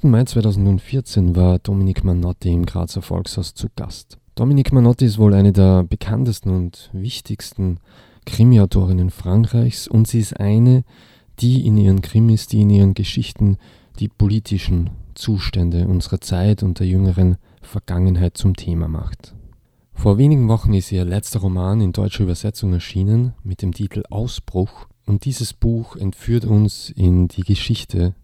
Am 8. Mai 2014 war Dominique Manotti im Grazer Volkshaus zu Gast. Dominique Manotti ist wohl eine der bekanntesten und wichtigsten Krimi-Autorinnen Frankreichs und sie ist eine, die in ihren Krimis, die in ihren Geschichten die politischen Zustände unserer Zeit und der jüngeren Vergangenheit zum Thema macht. Vor wenigen Wochen ist ihr letzter Roman in deutscher Übersetzung erschienen mit dem Titel Ausbruch und dieses Buch entführt uns in die Geschichte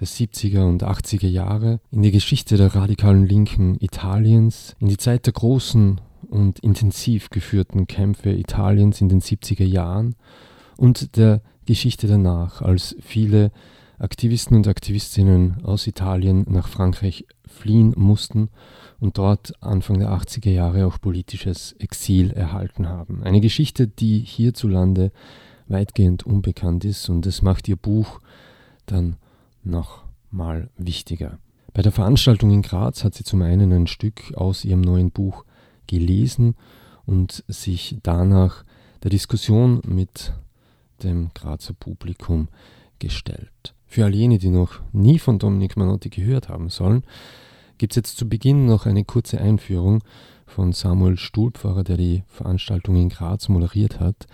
der 70er und 80er Jahre, in die Geschichte der radikalen Linken Italiens, in die Zeit der großen und intensiv geführten Kämpfe Italiens in den 70er Jahren und der Geschichte danach, als viele Aktivisten und Aktivistinnen aus Italien nach Frankreich fliehen mussten und dort Anfang der 80er Jahre auch politisches Exil erhalten haben. Eine Geschichte, die hierzulande weitgehend unbekannt ist und das macht ihr Buch dann noch mal wichtiger. Bei der Veranstaltung in Graz hat sie zum einen ein Stück aus ihrem neuen Buch gelesen und sich danach der Diskussion mit dem Grazer Publikum gestellt. Für all jene, die noch nie von Dominic Manotti gehört haben sollen, gibt es jetzt zu Beginn noch eine kurze Einführung von Samuel Stuhlpfarrer, der die Veranstaltung in Graz moderiert hat.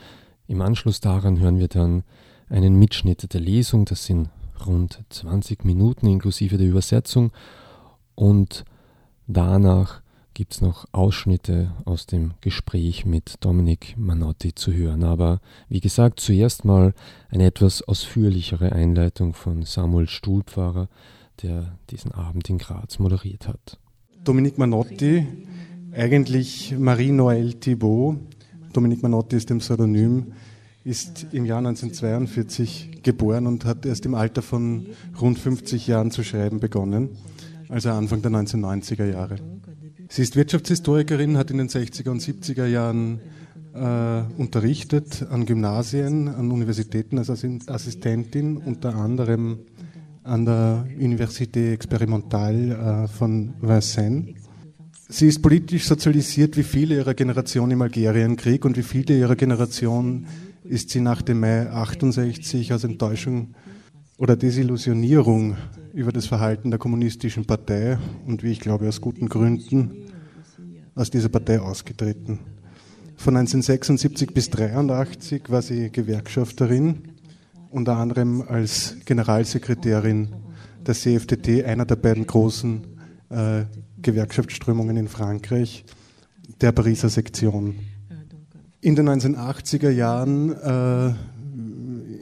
Im Anschluss daran hören wir dann einen Mitschnitt der Lesung, das sind rund 20 Minuten inklusive der Übersetzung und danach gibt es noch Ausschnitte aus dem Gespräch mit Dominik Manotti zu hören. Aber wie gesagt, zuerst mal eine etwas ausführlichere Einleitung von Samuel Stuhlpfarrer, der diesen Abend in Graz moderiert hat. Dominik Manotti, eigentlich Marie-Noël Thibault. Dominik Manotti ist dem Pseudonym ist im Jahr 1942 geboren und hat erst im Alter von rund 50 Jahren zu schreiben begonnen, also Anfang der 1990er Jahre. Sie ist Wirtschaftshistorikerin, hat in den 60er und 70er Jahren äh, unterrichtet an Gymnasien, an Universitäten als Assistentin, unter anderem an der Université Experimentale äh, von Vincennes. Sie ist politisch sozialisiert wie viele ihrer Generation im Algerienkrieg und wie viele ihrer Generation ist sie nach dem Mai 68 aus Enttäuschung oder Desillusionierung über das Verhalten der kommunistischen Partei und wie ich glaube aus guten Gründen aus dieser Partei ausgetreten. Von 1976 bis 1983 war sie Gewerkschafterin, unter anderem als Generalsekretärin der CFDT, einer der beiden großen äh, Gewerkschaftsströmungen in Frankreich, der Pariser Sektion in den 1980er Jahren, äh,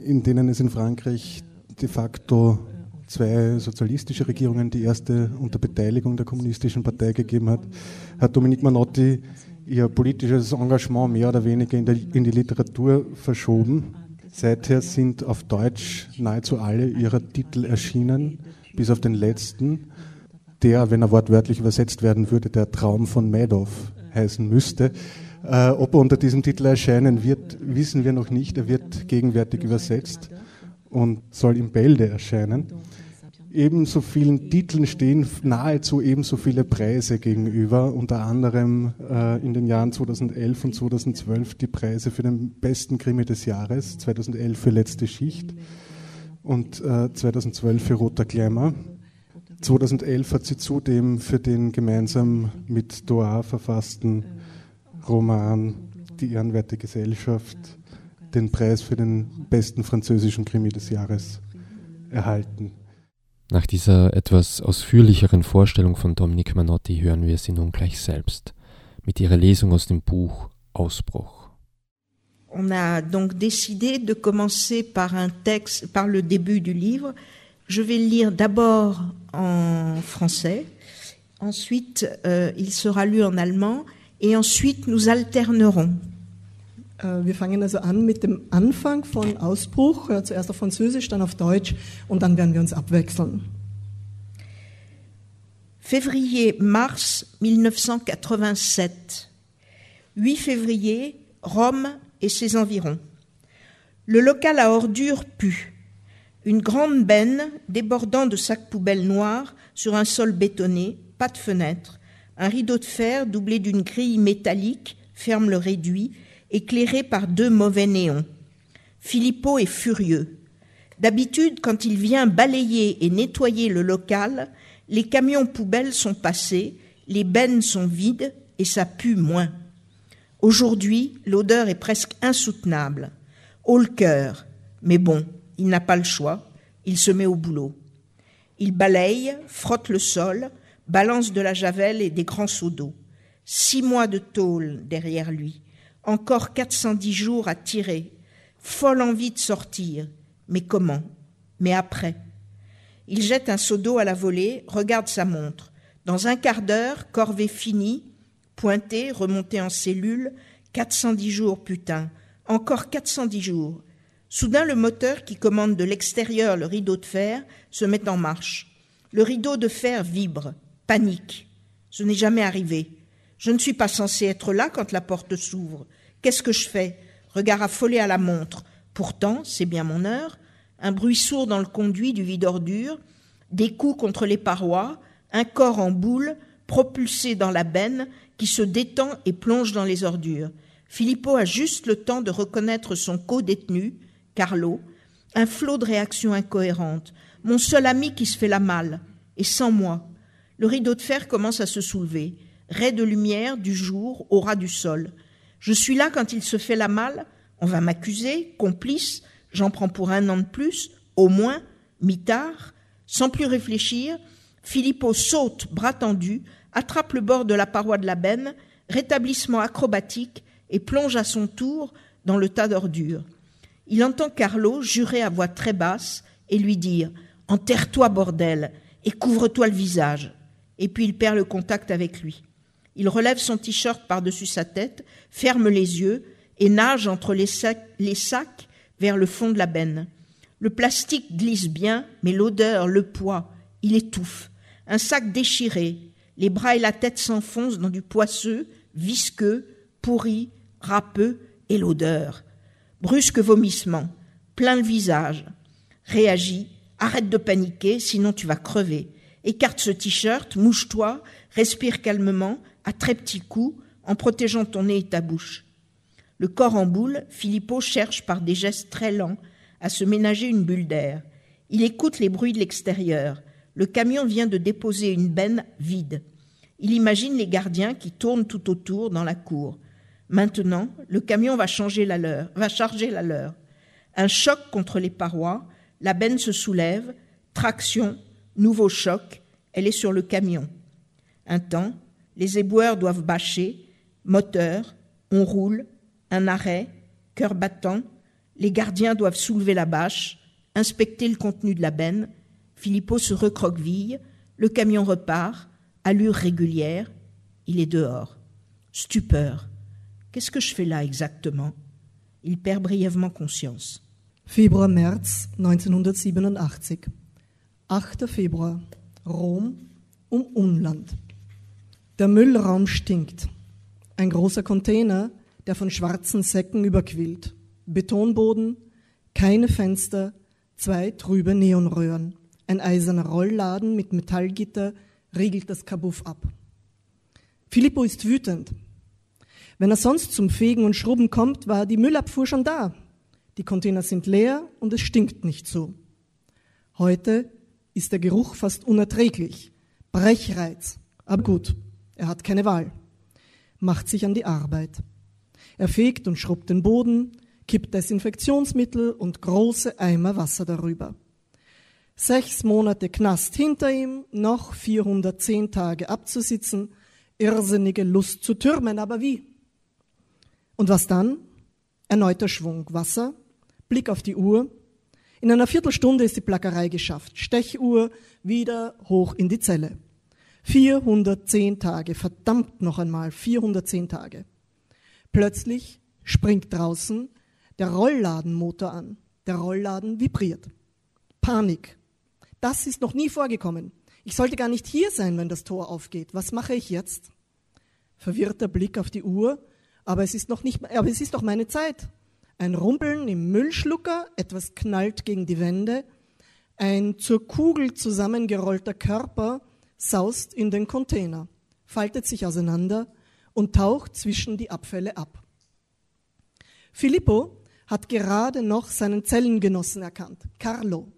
in denen es in Frankreich de facto zwei sozialistische Regierungen, die erste unter Beteiligung der kommunistischen Partei gegeben hat, hat Dominique Manotti ihr politisches Engagement mehr oder weniger in, der, in die Literatur verschoben. Seither sind auf Deutsch nahezu alle ihrer Titel erschienen, bis auf den letzten, der, wenn er wortwörtlich übersetzt werden würde, der Traum von Madoff heißen müsste. Äh, ob er unter diesem Titel erscheinen wird, wissen wir noch nicht. Er wird gegenwärtig übersetzt und soll im Bälde erscheinen. Ebenso vielen Titeln stehen nahezu ebenso viele Preise gegenüber, unter anderem äh, in den Jahren 2011 und 2012 die Preise für den besten Krimi des Jahres, 2011 für Letzte Schicht und äh, 2012 für Roter Glamour. 2011 hat sie zudem für den gemeinsam mit Doha verfassten Roman Die ehrenwerte Gesellschaft den Preis für den besten französischen Krimi des Jahres erhalten. Nach dieser etwas ausführlicheren Vorstellung von Dominique Manotti hören wir sie nun gleich selbst mit ihrer Lesung aus dem Buch Ausbruch. On a donc décidé de commencer par un texte, par le début du livre. Je vais le lire d'abord en français, ensuite euh, il sera lu en allemand et ensuite nous alternerons. Äh, wir fangen also an mit dem Anfang von Ausbruch, zuerst auf Französisch, dann auf Deutsch und dann werden wir uns abwechseln. Février-mars 1987. 8 février, Rome et ses environs. Le local à ordures pue. Une grande benne débordant de sacs poubelles noirs sur un sol bétonné, pas de fenêtre, un rideau de fer doublé d'une grille métallique ferme le réduit, éclairé par deux mauvais néons. Filippo est furieux. D'habitude, quand il vient balayer et nettoyer le local, les camions poubelles sont passés, les bennes sont vides et ça pue moins. Aujourd'hui, l'odeur est presque insoutenable. Haut le mais bon, il n'a pas le choix, il se met au boulot. Il balaye, frotte le sol, balance de la javel et des grands seaux d'eau. Six mois de tôle derrière lui, encore 410 jours à tirer, folle envie de sortir. Mais comment? Mais après Il jette un seau d'eau à la volée, regarde sa montre. Dans un quart d'heure, corvée finie, pointée, remontée en cellule, 410 jours, putain, encore 410 jours. Soudain, le moteur qui commande de l'extérieur le rideau de fer se met en marche. Le rideau de fer vibre, panique. Ce n'est jamais arrivé. Je ne suis pas censé être là quand la porte s'ouvre. Qu'est-ce que je fais? Regard affolé à la montre. Pourtant, c'est bien mon heure. Un bruit sourd dans le conduit du vide ordure, des coups contre les parois, un corps en boule, propulsé dans la benne, qui se détend et plonge dans les ordures. Filippo a juste le temps de reconnaître son co-détenu, Carlo, un flot de réactions incohérentes, mon seul ami qui se fait la malle, et sans moi. Le rideau de fer commence à se soulever, ray de lumière du jour au ras du sol. Je suis là quand il se fait la malle, on va m'accuser, complice, j'en prends pour un an de plus, au moins, mitard. Sans plus réfléchir, Filippo saute, bras tendus, attrape le bord de la paroi de la benne, rétablissement acrobatique, et plonge à son tour dans le tas d'ordures. Il entend Carlo jurer à voix très basse et lui dire Enterre-toi, bordel, et couvre-toi le visage. Et puis il perd le contact avec lui. Il relève son t-shirt par-dessus sa tête, ferme les yeux et nage entre les sacs, vers le fond de la benne. Le plastique glisse bien, mais l'odeur, le poids, il étouffe. Un sac déchiré, les bras et la tête s'enfoncent dans du poisseux, visqueux, pourri, râpeux, et l'odeur. Brusque vomissement, plein le visage. Réagis, arrête de paniquer, sinon tu vas crever. Écarte ce t-shirt, mouche-toi, respire calmement, à très petits coups, en protégeant ton nez et ta bouche. Le corps en boule, Filippo cherche par des gestes très lents à se ménager une bulle d'air. Il écoute les bruits de l'extérieur. Le camion vient de déposer une benne vide. Il imagine les gardiens qui tournent tout autour dans la cour. Maintenant, le camion va, changer la leur, va charger la leur. Un choc contre les parois, la benne se soulève, traction, nouveau choc, elle est sur le camion. Un temps, les éboueurs doivent bâcher, moteur, on roule, un arrêt, cœur battant, les gardiens doivent soulever la bâche, inspecter le contenu de la benne, Filippo se recroqueville, le camion repart, allure régulière, il est dehors. Stupeur. Qu'est-ce que je fais là exactement? Il perd brièvement conscience. Februar, März 1987. 8. Februar. Rom um Umland. Der Müllraum stinkt. Ein großer Container, der von schwarzen Säcken überquillt. Betonboden, keine Fenster, zwei trübe Neonröhren. Ein eiserner Rollladen mit Metallgitter riegelt das Kabuff ab. Filippo ist wütend. Wenn er sonst zum Fegen und Schrubben kommt, war die Müllabfuhr schon da. Die Container sind leer und es stinkt nicht so. Heute ist der Geruch fast unerträglich. Brechreiz. Aber gut, er hat keine Wahl. Macht sich an die Arbeit. Er fegt und schrubbt den Boden, kippt Desinfektionsmittel und große Eimer Wasser darüber. Sechs Monate Knast hinter ihm, noch 410 Tage abzusitzen, irrsinnige Lust zu türmen, aber wie? Und was dann? Erneuter Schwung, Wasser, Blick auf die Uhr. In einer Viertelstunde ist die Plackerei geschafft. Stechuhr, wieder hoch in die Zelle. 410 Tage, verdammt noch einmal, 410 Tage. Plötzlich springt draußen der Rollladenmotor an. Der Rollladen vibriert. Panik. Das ist noch nie vorgekommen. Ich sollte gar nicht hier sein, wenn das Tor aufgeht. Was mache ich jetzt? Verwirrter Blick auf die Uhr aber es ist noch nicht, aber es ist doch meine Zeit. Ein Rumpeln im Müllschlucker, etwas knallt gegen die Wände, ein zur Kugel zusammengerollter Körper saust in den Container, faltet sich auseinander und taucht zwischen die Abfälle ab. Filippo hat gerade noch seinen Zellengenossen erkannt, Carlo.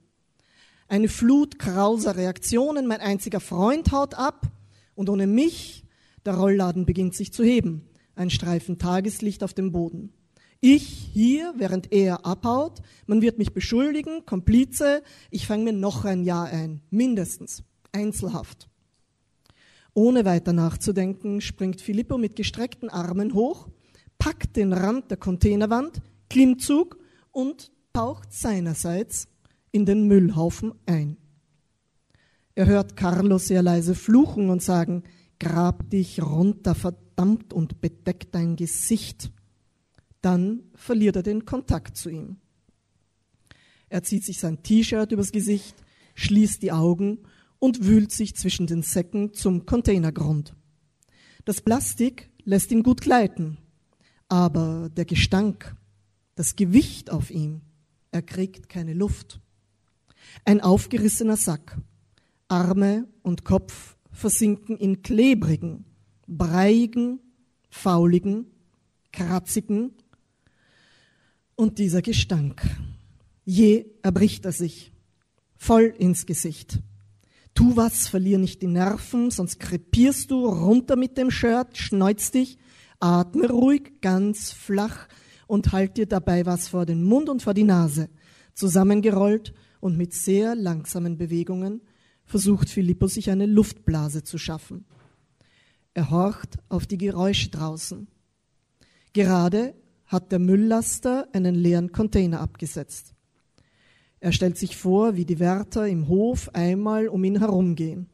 Eine Flut krauser Reaktionen, mein einziger Freund haut ab und ohne mich, der Rollladen beginnt sich zu heben, ein Streifen Tageslicht auf dem Boden. Ich hier, während er abhaut, man wird mich beschuldigen, Komplize, ich fange mir noch ein Jahr ein, mindestens, Einzelhaft. Ohne weiter nachzudenken, springt Filippo mit gestreckten Armen hoch, packt den Rand der Containerwand, Klimmzug und taucht seinerseits in den Müllhaufen ein. Er hört Carlo sehr leise fluchen und sagen, grab dich runter, verdammt, und bedeck dein Gesicht. Dann verliert er den Kontakt zu ihm. Er zieht sich sein T-Shirt übers Gesicht, schließt die Augen und wühlt sich zwischen den Säcken zum Containergrund. Das Plastik lässt ihn gut gleiten, aber der Gestank, das Gewicht auf ihm, er kriegt keine Luft. Ein aufgerissener Sack. Arme und Kopf versinken in klebrigen, breiigen, fauligen, kratzigen und dieser Gestank. Je erbricht er sich, voll ins Gesicht. Tu was, verlier nicht die Nerven, sonst krepierst du runter mit dem Shirt, schneuzt dich, atme ruhig, ganz flach und halt dir dabei was vor den Mund und vor die Nase. Zusammengerollt und mit sehr langsamen Bewegungen versucht Filippo sich eine Luftblase zu schaffen. Er horcht auf die Geräusche draußen. Gerade hat der Mülllaster einen leeren Container abgesetzt. Er stellt sich vor, wie die Wärter im Hof einmal um ihn herumgehen.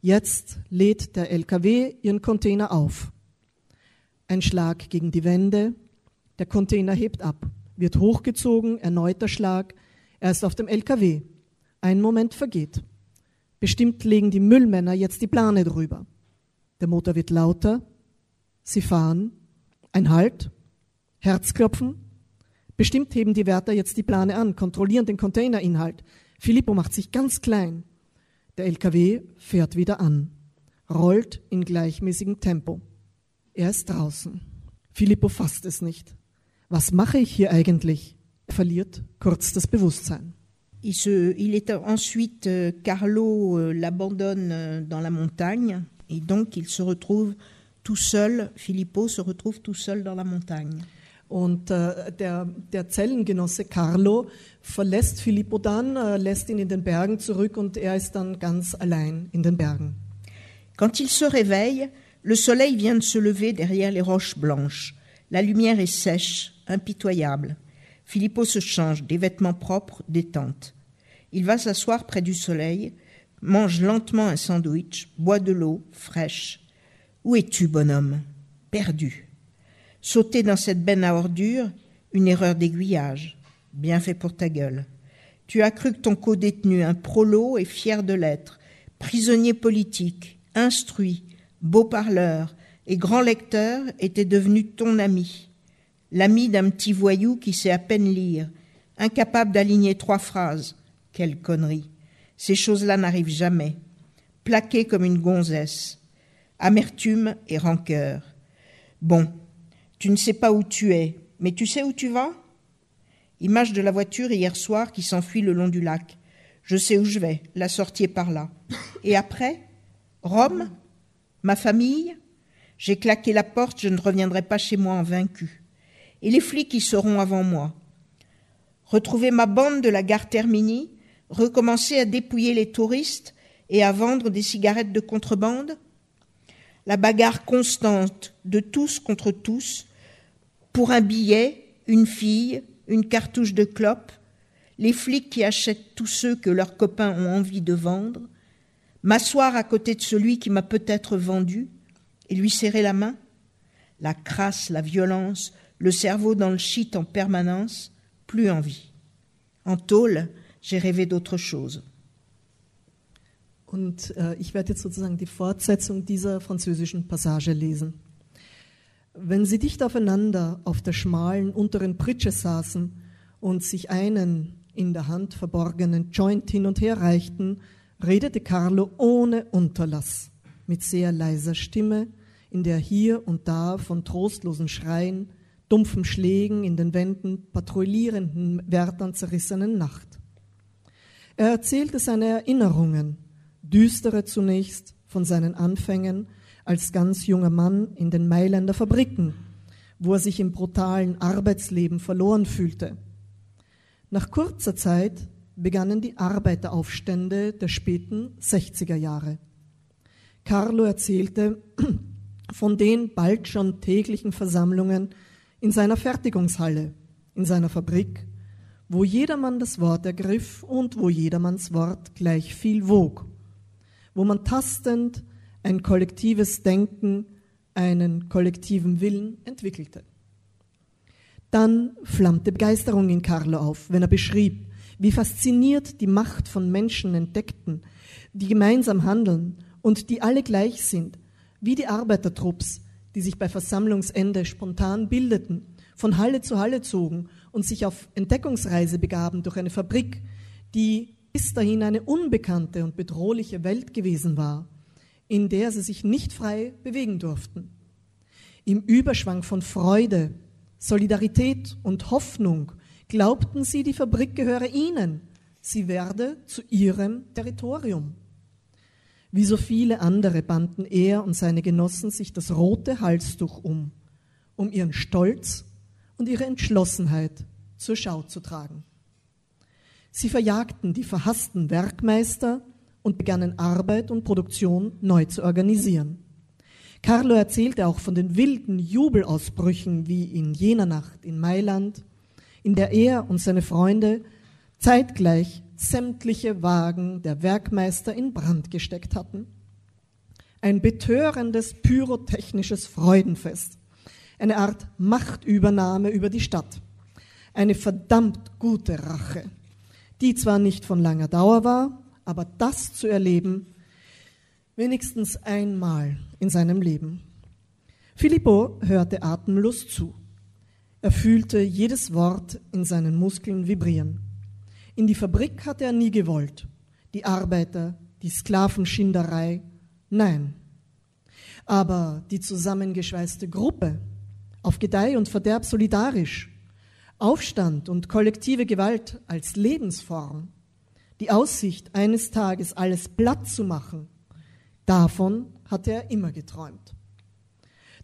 Jetzt lädt der LKW ihren Container auf. Ein Schlag gegen die Wände, der Container hebt ab, wird hochgezogen, erneuter Schlag, er ist auf dem LKW. Ein Moment vergeht. Bestimmt legen die Müllmänner jetzt die Plane drüber. Der Motor wird lauter. Sie fahren. Ein Halt. Herzklopfen. Bestimmt heben die Wärter jetzt die Plane an, kontrollieren den Containerinhalt. Filippo macht sich ganz klein. Der LKW fährt wieder an, rollt in gleichmäßigem Tempo. Er ist draußen. Filippo fasst es nicht. Was mache ich hier eigentlich? verliert kurz das Bewusstsein. Il, se, il est ensuite, euh, Carlo euh, l'abandonne euh, dans la montagne et donc il se retrouve tout seul, Filippo se retrouve tout seul dans la montagne. Und äh, der, der Zellengenosse Carlo verlässt Filippo dann, äh, lässt ihn in den Bergen zurück und er ist dann ganz allein in den Bergen. Quand il se réveille, le soleil vient de se lever derrière les roches blanches. La lumière est sèche, impitoyable. Filippo se change, des vêtements propres, détente. Il va s'asseoir près du soleil, mange lentement un sandwich, boit de l'eau fraîche. Où es-tu, bonhomme? Perdu. Sauter dans cette benne à ordures, une erreur d'aiguillage. Bien fait pour ta gueule. Tu as cru que ton co-détenu, un prolo et fier de l'être, prisonnier politique, instruit, beau parleur et grand lecteur, était devenu ton ami l'ami d'un petit voyou qui sait à peine lire, incapable d'aligner trois phrases. Quelle connerie. Ces choses-là n'arrivent jamais. Plaqué comme une gonzesse. Amertume et rancœur. Bon, tu ne sais pas où tu es, mais tu sais où tu vas? Image de la voiture hier soir qui s'enfuit le long du lac. Je sais où je vais, la sortie est par là. Et après? Rome? Ma famille? J'ai claqué la porte, je ne reviendrai pas chez moi en vaincu et les flics y seront avant moi. Retrouver ma bande de la gare Termini, recommencer à dépouiller les touristes et à vendre des cigarettes de contrebande? La bagarre constante de tous contre tous pour un billet, une fille, une cartouche de clope, les flics qui achètent tous ceux que leurs copains ont envie de vendre, m'asseoir à côté de celui qui m'a peut-être vendu et lui serrer la main La crasse, la violence, le cerveau dans le shit en permanence, plus envie. En tôle, j'ai rêvé d'autre chose. Und äh, ich werde jetzt sozusagen die Fortsetzung dieser französischen Passage lesen. Wenn sie dicht aufeinander auf der schmalen unteren Pritsche saßen und sich einen in der Hand verborgenen Joint hin und her reichten, redete Carlo ohne Unterlass, mit sehr leiser Stimme, in der hier und da von trostlosen Schreien, dumpfen Schlägen in den Wänden, patrouillierenden Wärtern zerrissenen Nacht. Er erzählte seine Erinnerungen, düstere zunächst von seinen Anfängen als ganz junger Mann in den Mailänder Fabriken, wo er sich im brutalen Arbeitsleben verloren fühlte. Nach kurzer Zeit begannen die Arbeiteraufstände der späten 60er Jahre. Carlo erzählte von den bald schon täglichen Versammlungen in seiner Fertigungshalle, in seiner Fabrik, wo jedermann das Wort ergriff und wo jedermanns Wort gleich viel wog, wo man tastend ein kollektives Denken, einen kollektiven Willen entwickelte. Dann flammte Begeisterung in Carlo auf, wenn er beschrieb, wie fasziniert die Macht von Menschen entdeckten, die gemeinsam handeln und die alle gleich sind, wie die Arbeitertrupps, die sich bei Versammlungsende spontan bildeten, von Halle zu Halle zogen und sich auf Entdeckungsreise begaben durch eine Fabrik, die bis dahin eine unbekannte und bedrohliche Welt gewesen war, in der sie sich nicht frei bewegen durften. Im Überschwang von Freude, Solidarität und Hoffnung glaubten sie, die Fabrik gehöre ihnen, sie werde zu ihrem Territorium. Wie so viele andere banden er und seine Genossen sich das rote Halstuch um, um ihren Stolz und ihre Entschlossenheit zur Schau zu tragen. Sie verjagten die verhassten Werkmeister und begannen Arbeit und Produktion neu zu organisieren. Carlo erzählte auch von den wilden Jubelausbrüchen wie in jener Nacht in Mailand, in der er und seine Freunde zeitgleich sämtliche Wagen der Werkmeister in Brand gesteckt hatten. Ein betörendes pyrotechnisches Freudenfest, eine Art Machtübernahme über die Stadt, eine verdammt gute Rache, die zwar nicht von langer Dauer war, aber das zu erleben, wenigstens einmal in seinem Leben. Filippo hörte atemlos zu. Er fühlte jedes Wort in seinen Muskeln vibrieren. In die Fabrik hatte er nie gewollt. Die Arbeiter, die Sklavenschinderei, nein. Aber die zusammengeschweißte Gruppe, auf Gedeih und Verderb solidarisch, Aufstand und kollektive Gewalt als Lebensform, die Aussicht, eines Tages alles platt zu machen, davon hatte er immer geträumt.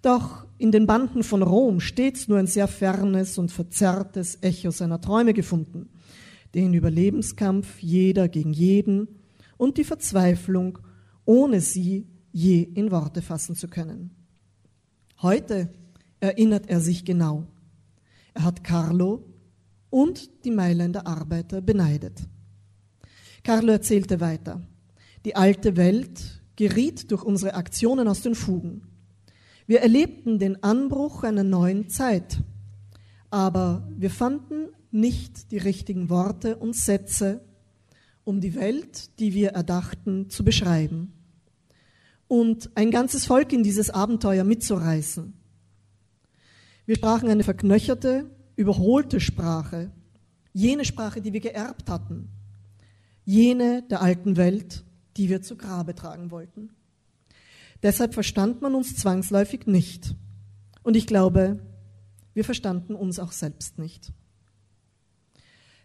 Doch in den Banden von Rom stets nur ein sehr fernes und verzerrtes Echo seiner Träume gefunden den Überlebenskampf jeder gegen jeden und die Verzweiflung, ohne sie je in Worte fassen zu können. Heute erinnert er sich genau. Er hat Carlo und die Mailänder Arbeiter beneidet. Carlo erzählte weiter. Die alte Welt geriet durch unsere Aktionen aus den Fugen. Wir erlebten den Anbruch einer neuen Zeit, aber wir fanden nicht die richtigen Worte und Sätze, um die Welt, die wir erdachten, zu beschreiben und ein ganzes Volk in dieses Abenteuer mitzureißen. Wir sprachen eine verknöcherte, überholte Sprache, jene Sprache, die wir geerbt hatten, jene der alten Welt, die wir zu Grabe tragen wollten. Deshalb verstand man uns zwangsläufig nicht. Und ich glaube, wir verstanden uns auch selbst nicht.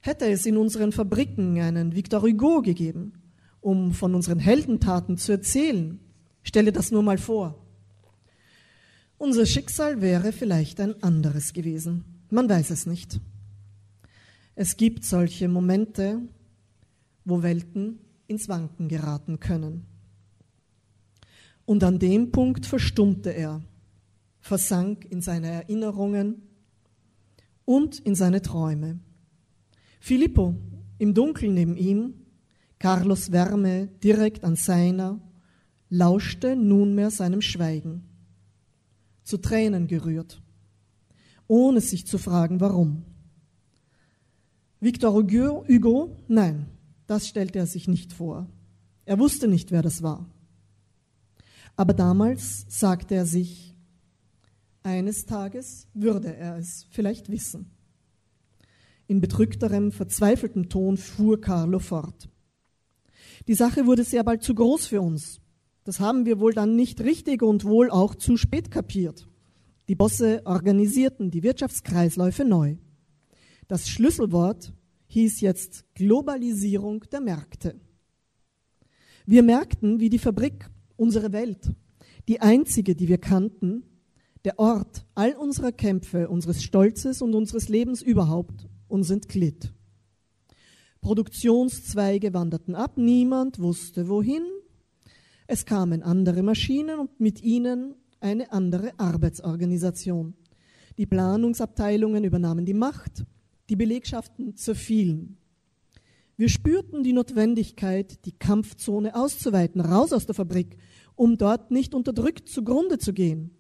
Hätte es in unseren Fabriken einen Victor Hugo gegeben, um von unseren Heldentaten zu erzählen, stelle das nur mal vor. Unser Schicksal wäre vielleicht ein anderes gewesen. Man weiß es nicht. Es gibt solche Momente, wo Welten ins Wanken geraten können. Und an dem Punkt verstummte er, versank in seine Erinnerungen und in seine Träume. Filippo im Dunkeln neben ihm, Carlos Wärme direkt an seiner, lauschte nunmehr seinem Schweigen, zu Tränen gerührt, ohne sich zu fragen, warum. Victor Hugo, nein, das stellte er sich nicht vor. Er wusste nicht, wer das war. Aber damals sagte er sich, eines Tages würde er es vielleicht wissen. In bedrückterem, verzweifeltem Ton fuhr Carlo fort. Die Sache wurde sehr bald zu groß für uns. Das haben wir wohl dann nicht richtig und wohl auch zu spät kapiert. Die Bosse organisierten die Wirtschaftskreisläufe neu. Das Schlüsselwort hieß jetzt Globalisierung der Märkte. Wir merkten, wie die Fabrik, unsere Welt, die einzige, die wir kannten, der Ort all unserer Kämpfe, unseres Stolzes und unseres Lebens überhaupt, uns entglitt. Produktionszweige wanderten ab, niemand wusste wohin. Es kamen andere Maschinen und mit ihnen eine andere Arbeitsorganisation. Die Planungsabteilungen übernahmen die Macht, die Belegschaften zerfielen. Wir spürten die Notwendigkeit, die Kampfzone auszuweiten, raus aus der Fabrik, um dort nicht unterdrückt zugrunde zu gehen.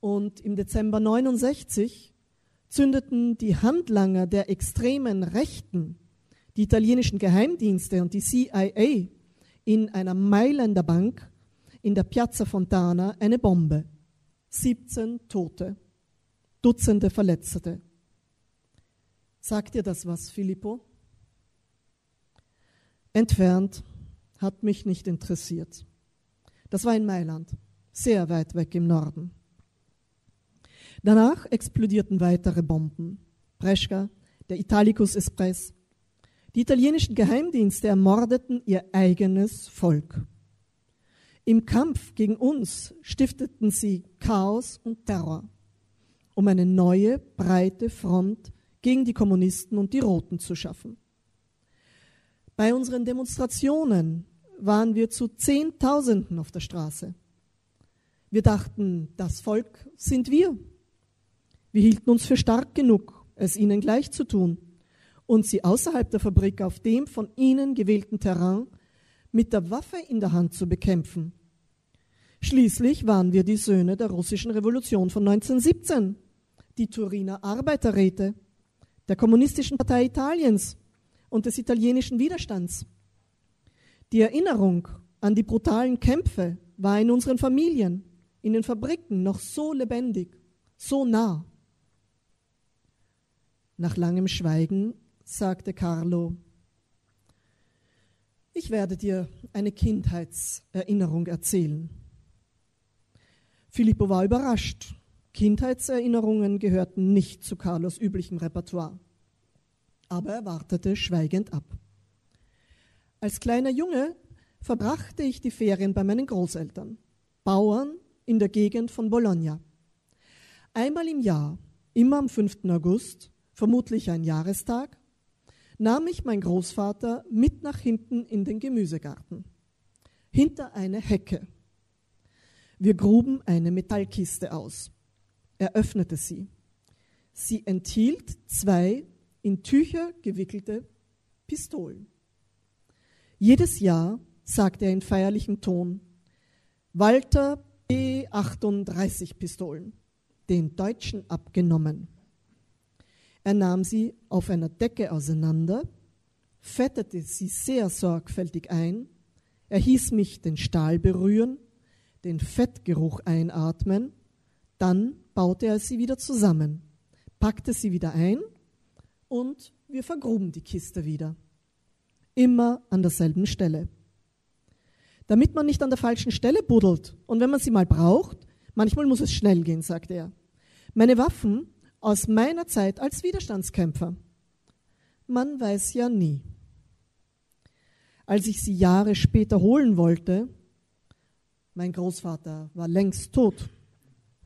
Und im Dezember 69 zündeten die Handlanger der extremen Rechten, die italienischen Geheimdienste und die CIA in einer Mailänder Bank in der Piazza Fontana eine Bombe. 17 Tote, Dutzende Verletzte. Sagt dir das was, Filippo? Entfernt hat mich nicht interessiert. Das war in Mailand, sehr weit weg im Norden. Danach explodierten weitere Bomben. Brescia, der Italicus Express. Die italienischen Geheimdienste ermordeten ihr eigenes Volk. Im Kampf gegen uns stifteten sie Chaos und Terror, um eine neue, breite Front gegen die Kommunisten und die Roten zu schaffen. Bei unseren Demonstrationen waren wir zu Zehntausenden auf der Straße. Wir dachten, das Volk sind wir. Wir hielten uns für stark genug, es ihnen gleich zu tun und sie außerhalb der Fabrik auf dem von ihnen gewählten Terrain mit der Waffe in der Hand zu bekämpfen. Schließlich waren wir die Söhne der russischen Revolution von 1917, die Turiner Arbeiterräte, der Kommunistischen Partei Italiens und des italienischen Widerstands. Die Erinnerung an die brutalen Kämpfe war in unseren Familien, in den Fabriken noch so lebendig, so nah. Nach langem Schweigen sagte Carlo, ich werde dir eine Kindheitserinnerung erzählen. Filippo war überrascht. Kindheitserinnerungen gehörten nicht zu Carlos üblichem Repertoire. Aber er wartete schweigend ab. Als kleiner Junge verbrachte ich die Ferien bei meinen Großeltern, Bauern in der Gegend von Bologna. Einmal im Jahr, immer am 5. August, vermutlich ein Jahrestag, nahm ich mein Großvater mit nach hinten in den Gemüsegarten, hinter eine Hecke. Wir gruben eine Metallkiste aus. Er öffnete sie. Sie enthielt zwei in Tücher gewickelte Pistolen. Jedes Jahr sagte er in feierlichem Ton, Walter P38 Pistolen, den Deutschen abgenommen. Er nahm sie auf einer Decke auseinander, fettete sie sehr sorgfältig ein, er hieß mich den Stahl berühren, den Fettgeruch einatmen, dann baute er sie wieder zusammen, packte sie wieder ein und wir vergruben die Kiste wieder. Immer an derselben Stelle. Damit man nicht an der falschen Stelle buddelt und wenn man sie mal braucht, manchmal muss es schnell gehen, sagte er. Meine Waffen aus meiner Zeit als Widerstandskämpfer. Man weiß ja nie. Als ich sie Jahre später holen wollte, mein Großvater war längst tot,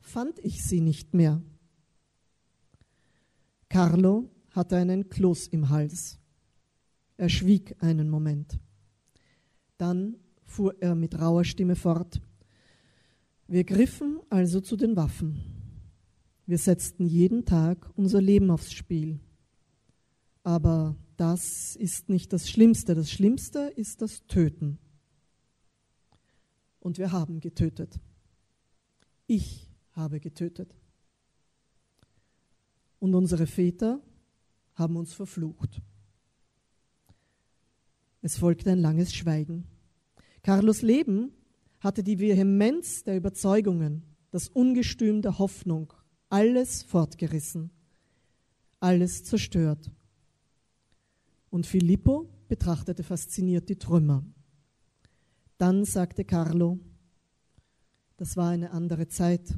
fand ich sie nicht mehr. Carlo hatte einen Kloß im Hals. Er schwieg einen Moment. Dann fuhr er mit rauer Stimme fort. Wir griffen also zu den Waffen. Wir setzten jeden Tag unser Leben aufs Spiel. Aber das ist nicht das Schlimmste. Das Schlimmste ist das Töten. Und wir haben getötet. Ich habe getötet. Und unsere Väter haben uns verflucht. Es folgte ein langes Schweigen. Carlos Leben hatte die Vehemenz der Überzeugungen, das Ungestüm der Hoffnung alles fortgerissen, alles zerstört. Und Filippo betrachtete fasziniert die Trümmer. Dann sagte Carlo, das war eine andere Zeit.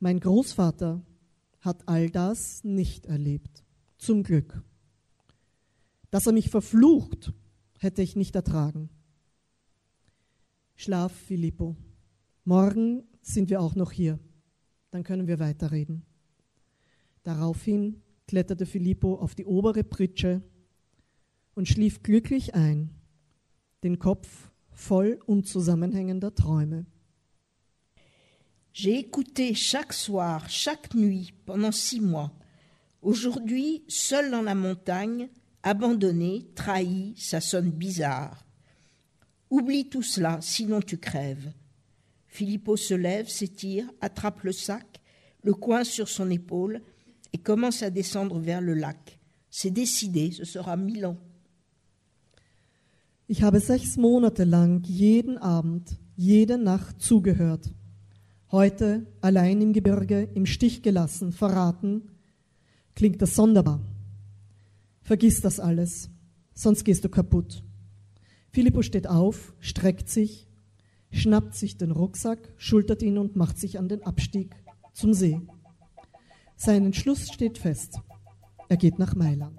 Mein Großvater hat all das nicht erlebt. Zum Glück. Dass er mich verflucht, hätte ich nicht ertragen. Schlaf, Filippo. Morgen sind wir auch noch hier. Dann können wir weiterreden. Daraufhin kletterte Filippo auf die obere Pritsche und schlief glücklich ein, den Kopf voll unzusammenhängender Träume. J'ai écouté chaque soir, chaque nuit, pendant six mois. Aujourd'hui, seul dans la montagne, abandonné, trahi, ça sonne bizarre. Oublie tout cela, sinon tu crèves. Filippo se lève, s'étire, attrape le sac, le coin sur son épaule et commence à descendre vers le lac. C'est décidé, ce sera mille ans. Ich habe sechs Monate lang jeden Abend, jede Nacht zugehört. Heute allein im Gebirge, im Stich gelassen, verraten, klingt das sonderbar. Vergiss das alles, sonst gehst du kaputt. Filippo steht auf, streckt sich, schnappt sich den Rucksack, schultert ihn und macht sich an den Abstieg zum See. Sein Entschluss steht fest. Er geht nach Mailand.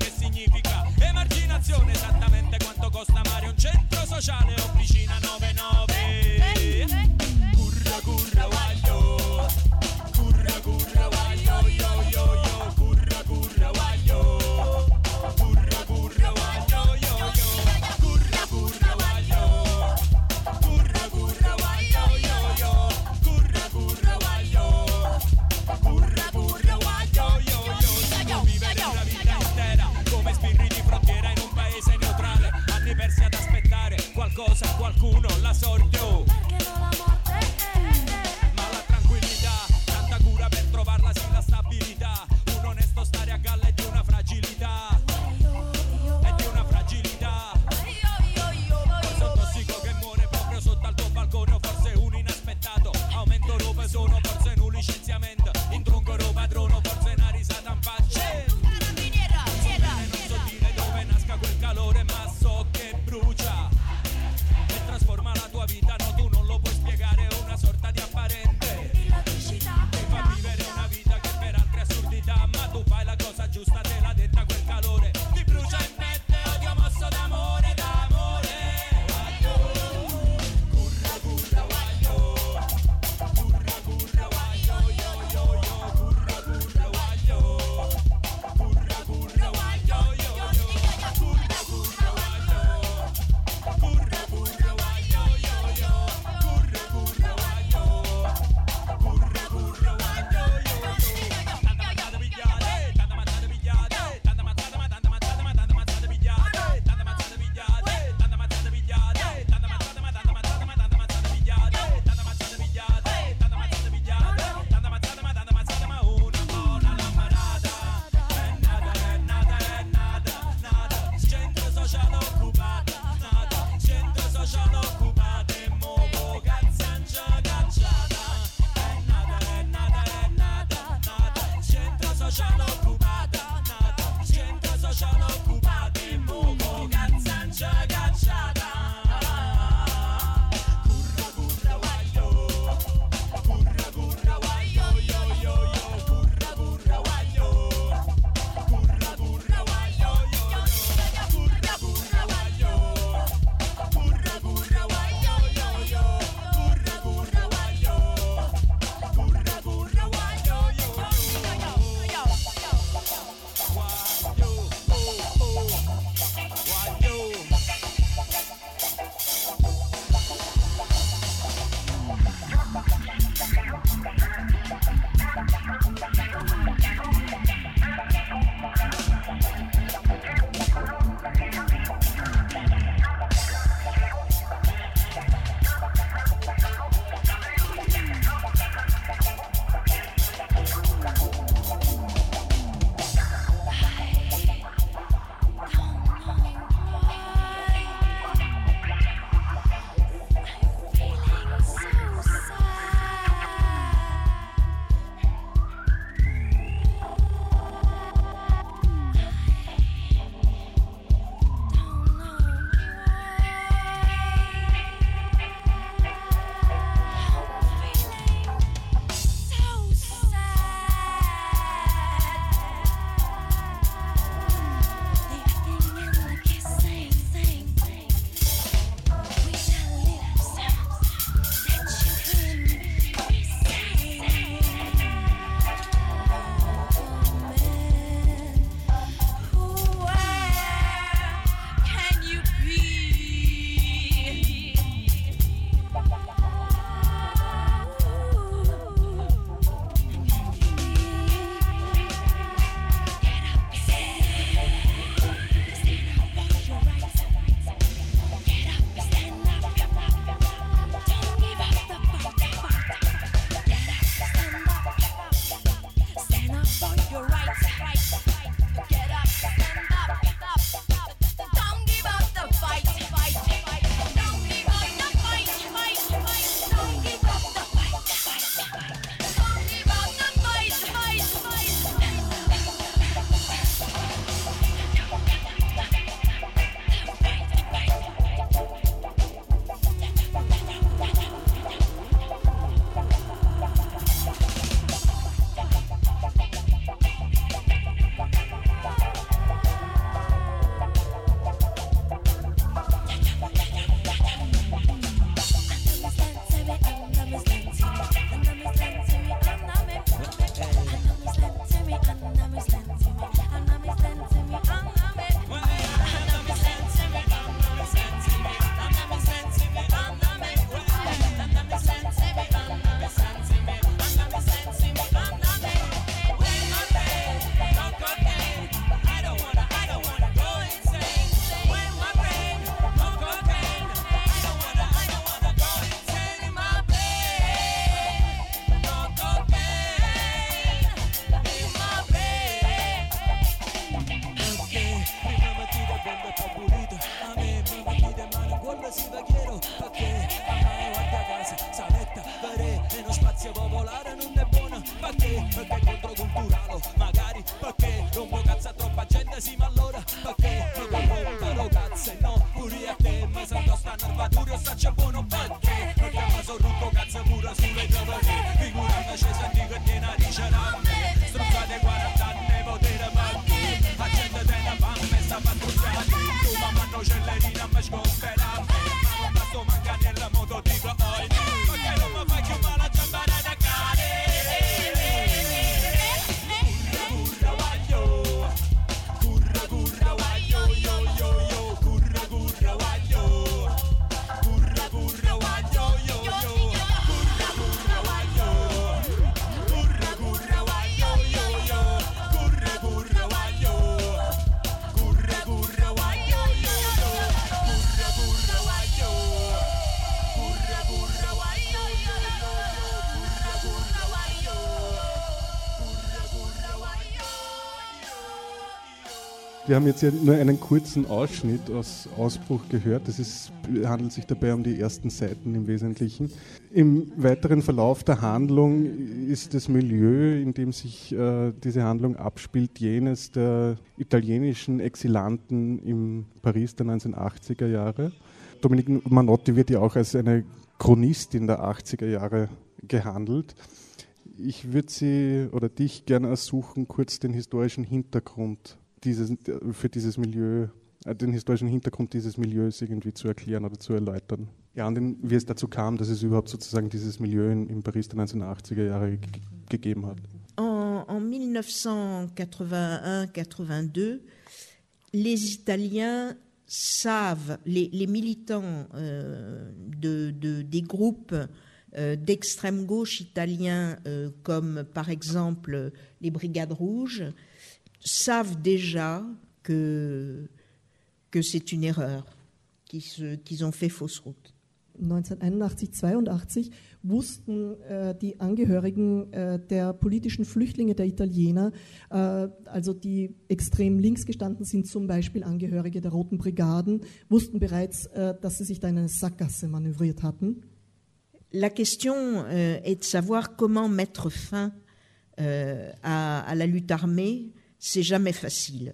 canciones. paso Wir haben jetzt ja nur einen kurzen Ausschnitt aus Ausbruch gehört. Es handelt sich dabei um die ersten Seiten im Wesentlichen. Im weiteren Verlauf der Handlung ist das Milieu, in dem sich äh, diese Handlung abspielt, jenes der italienischen Exilanten im Paris der 1980er Jahre. Dominique Manotti wird ja auch als eine Chronistin der 80er Jahre gehandelt. Ich würde Sie oder dich gerne ersuchen, kurz den historischen Hintergrund dieses, für dieses Milieu, äh, den historischen Hintergrund dieses Milieus irgendwie zu erklären oder zu erläutern. Ja, und wie es dazu kam, dass es überhaupt sozusagen dieses Milieu in, in Paris der 1980er Jahre ge gegeben hat. En, en 1981-82, les Italiens savent, les, les militants euh, de, de- des groupes euh, d'extrême gauche italiens, euh, comme par exemple les Brigades Rouges, savent déjà que, que c'est une erreur, qu'ils qu'ils ont fait fausse route. 1981, 82 wussten äh, die Angehörigen äh, der politischen Flüchtlinge der Italiener, äh, also die extrem links gestanden sind, zum Beispiel Angehörige der Roten Brigaden, wussten bereits, äh, dass sie sich da in eine Sackgasse manövriert hatten. La question euh, est de savoir comment mettre fin euh, à, à la lutte armée. C'est jamais facile.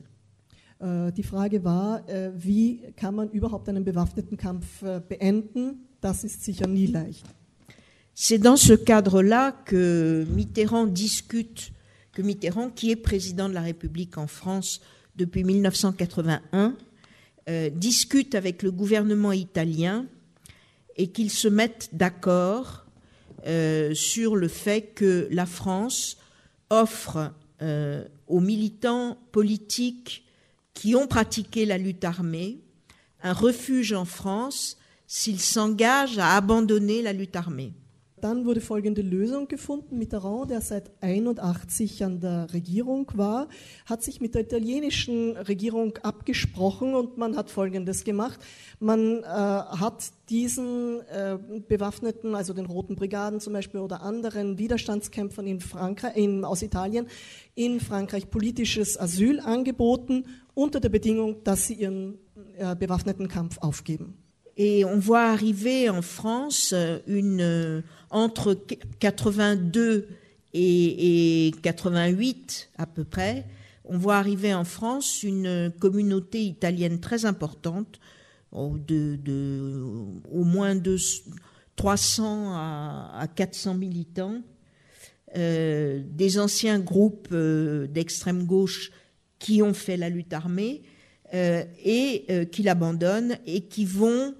Äh, die Frage war, äh, wie kann man überhaupt einen bewaffneten Kampf äh, beenden? Das ist sicher nie leicht. C'est dans ce cadre-là que Mitterrand discute, que Mitterrand, qui est président de la République en France depuis 1981, euh, discute avec le gouvernement italien et qu'ils se mettent d'accord euh, sur le fait que la France offre euh, aux militants politiques qui ont pratiqué la lutte armée un refuge en France s'ils s'engagent à abandonner la lutte armée. Dann wurde folgende Lösung gefunden. Mitterrand, der seit 81 an der Regierung war, hat sich mit der italienischen Regierung abgesprochen und man hat Folgendes gemacht. Man äh, hat diesen äh, Bewaffneten, also den Roten Brigaden zum Beispiel oder anderen Widerstandskämpfern in Frankreich, in, aus Italien, in Frankreich politisches Asyl angeboten, unter der Bedingung, dass sie ihren äh, bewaffneten Kampf aufgeben. Et on voit arriver en France euh, une euh, entre qu- 82 et, et 88 à peu près, on voit arriver en France une communauté italienne très importante, oh, de, au moins de 300 à, à 400 militants, euh, des anciens groupes d'extrême gauche qui ont fait la lutte armée et qui l'abandonnent et qui vont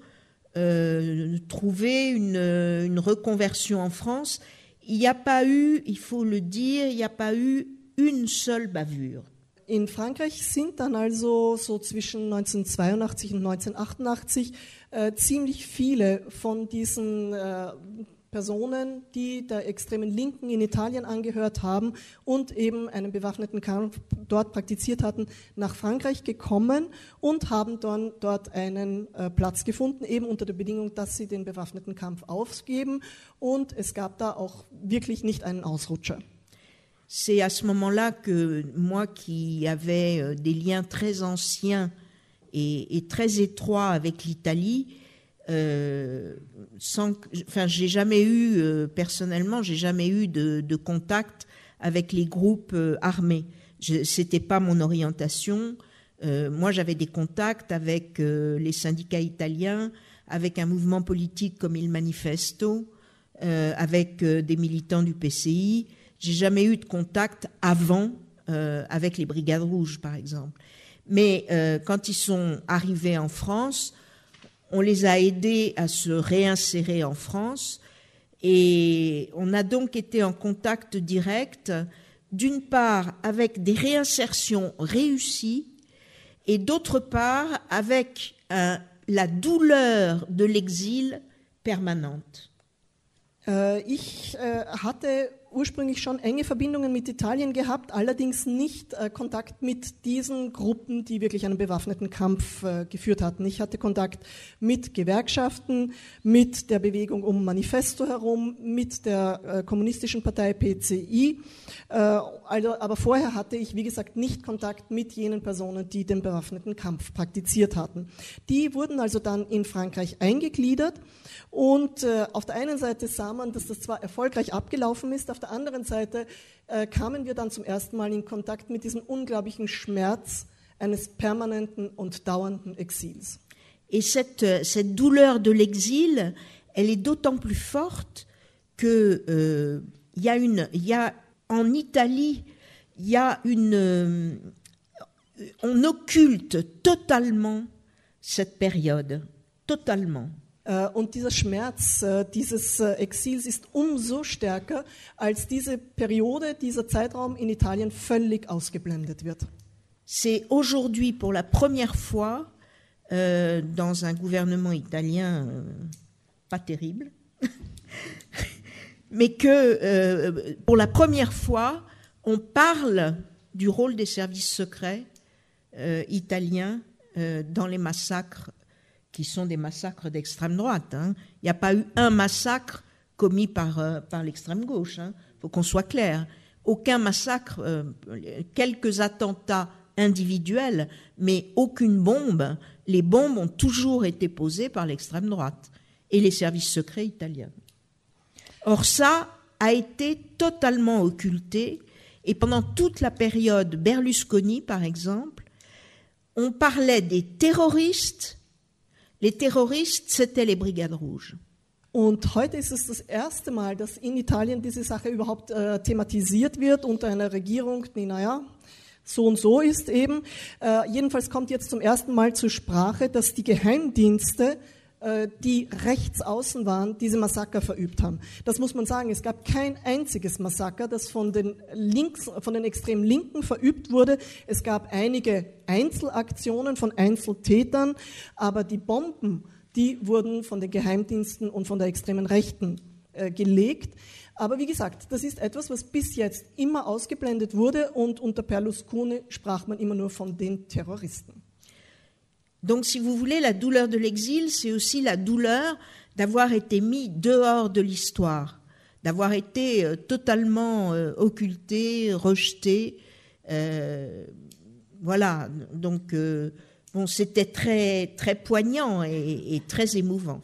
euh, trouver une, une reconversion en France. Il n'y a pas eu, il faut le dire, il n'y a pas eu une seule bavure. In Frankreich sind dann also so zwischen 1982 und 1988 äh, ziemlich viele von diesen äh, Personen, die der extremen Linken in Italien angehört haben und eben einen bewaffneten Kampf dort praktiziert hatten, nach Frankreich gekommen und haben dann dort einen äh, Platz gefunden, eben unter der Bedingung, dass sie den bewaffneten Kampf aufgeben. Und es gab da auch wirklich nicht einen Ausrutscher. C'est à ce moment-là que moi qui avais euh, des liens très anciens et, et très étroits avec l'Italie, euh, sans, enfin, j'ai jamais eu euh, personnellement, j'ai jamais eu de, contact avec les groupes euh, armés. C'était pas mon orientation. Euh, moi, j'avais des contacts avec euh, les syndicats italiens, avec un mouvement politique comme il Manifesto, avec des militants du PCI. J'ai jamais eu de contact avant avec les Brigades Rouges, par exemple. Mais quand ils sont arrivés en France, on les a aidés à se réinsérer en France et on a donc été en contact direct, d'une part avec des réinsertions réussies et d'autre part avec la douleur de l'exil permanente. Äh, äh, ursprünglich schon enge Verbindungen mit Italien gehabt, allerdings nicht äh, Kontakt mit diesen Gruppen, die wirklich einen bewaffneten Kampf äh, geführt hatten. Ich hatte Kontakt mit Gewerkschaften, mit der Bewegung um Manifesto herum, mit der äh, kommunistischen Partei PCI. Äh, also, aber vorher hatte ich, wie gesagt, nicht Kontakt mit jenen Personen, die den bewaffneten Kampf praktiziert hatten. Die wurden also dann in Frankreich eingegliedert und äh, auf der einen Seite sah man, dass das zwar erfolgreich abgelaufen ist, auf der anderen Seite äh, kamen wir dann zum ersten Mal in Kontakt mit diesem unglaublichen Schmerz eines permanenten und dauernden Exils. Et cette, euh, cette douleur de l'exil, elle est d'autant plus forte que euh, il y une, il y a en Italie, il y a une, euh, on occulte totalement cette période, totalement. Äh, Und dieser Schmerz äh, dieses äh, Exils ist umso stärker, als diese Periode, dieser Zeitraum in Italien völlig ausgeblendet wird. C'est aujourd'hui pour la première fois euh, dans un gouvernement italien euh, pas terrible, mais que euh, pour la première fois on parle du rôle des services secrets euh, italiens euh, dans les massacres qui sont des massacres d'extrême droite. hein. Il n'y a pas eu un massacre commis par, euh, par l'extrême gauche. Il faut qu'on soit clair. Aucun massacre, euh, quelques attentats individuels, mais aucune bombe. Les bombes ont toujours été posées par l'extrême droite et les services secrets italiens. Or ça a été totalement occulté et pendant toute la période Berlusconi, par exemple, on parlait des terroristes. Les terroristes, c'était les brigades rouges. Und heute ist es das erste Mal, dass in Italien diese Sache überhaupt äh, thematisiert wird unter einer Regierung, die, naja, so und so ist eben. Äh, jedenfalls kommt jetzt zum ersten Mal zur Sprache, dass die Geheimdienste, die rechts außen waren, diese Massaker verübt haben. Das muss man sagen. Es gab kein einziges Massaker, das von den links, von den extrem Linken verübt wurde. Es gab einige Einzelaktionen von Einzeltätern, aber die Bomben, die wurden von den Geheimdiensten und von der extremen Rechten äh, gelegt. Aber wie gesagt, das ist etwas, was bis jetzt immer ausgeblendet wurde und unter Berlusconi sprach man immer nur von den Terroristen. Donc, si vous voulez, la douleur de l'exil, c'est aussi la douleur d'avoir été mis dehors de l'histoire, d'avoir été euh, totalement euh, occulté, rejeté. euh, voilà. Donc, bon, c'était très, très poignant et très émouvant.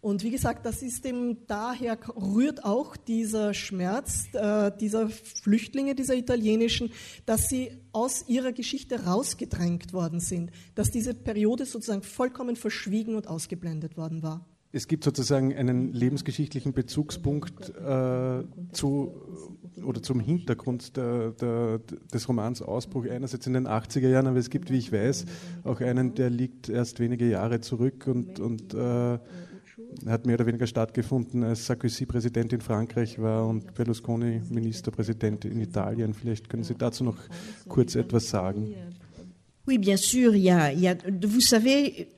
Und wie gesagt, das ist eben daher rührt auch dieser Schmerz äh, dieser Flüchtlinge, dieser italienischen, dass sie aus ihrer Geschichte rausgedrängt worden sind, dass diese Periode sozusagen vollkommen verschwiegen und ausgeblendet worden war. Es gibt sozusagen einen lebensgeschichtlichen Bezugspunkt äh, zu oder zum Hintergrund der, der, des Romans Ausbruch einerseits in den 80er Jahren, aber es gibt, wie ich weiß, auch einen, der liegt erst wenige Jahre zurück und, und äh, hat mehr oder weniger stattgefunden, als Sarkozy Präsident in Frankreich war und Berlusconi Ministerpräsident in Italien. Vielleicht können Sie dazu noch kurz etwas sagen. Oui, bien sûr, il y a, il y a, vous savez,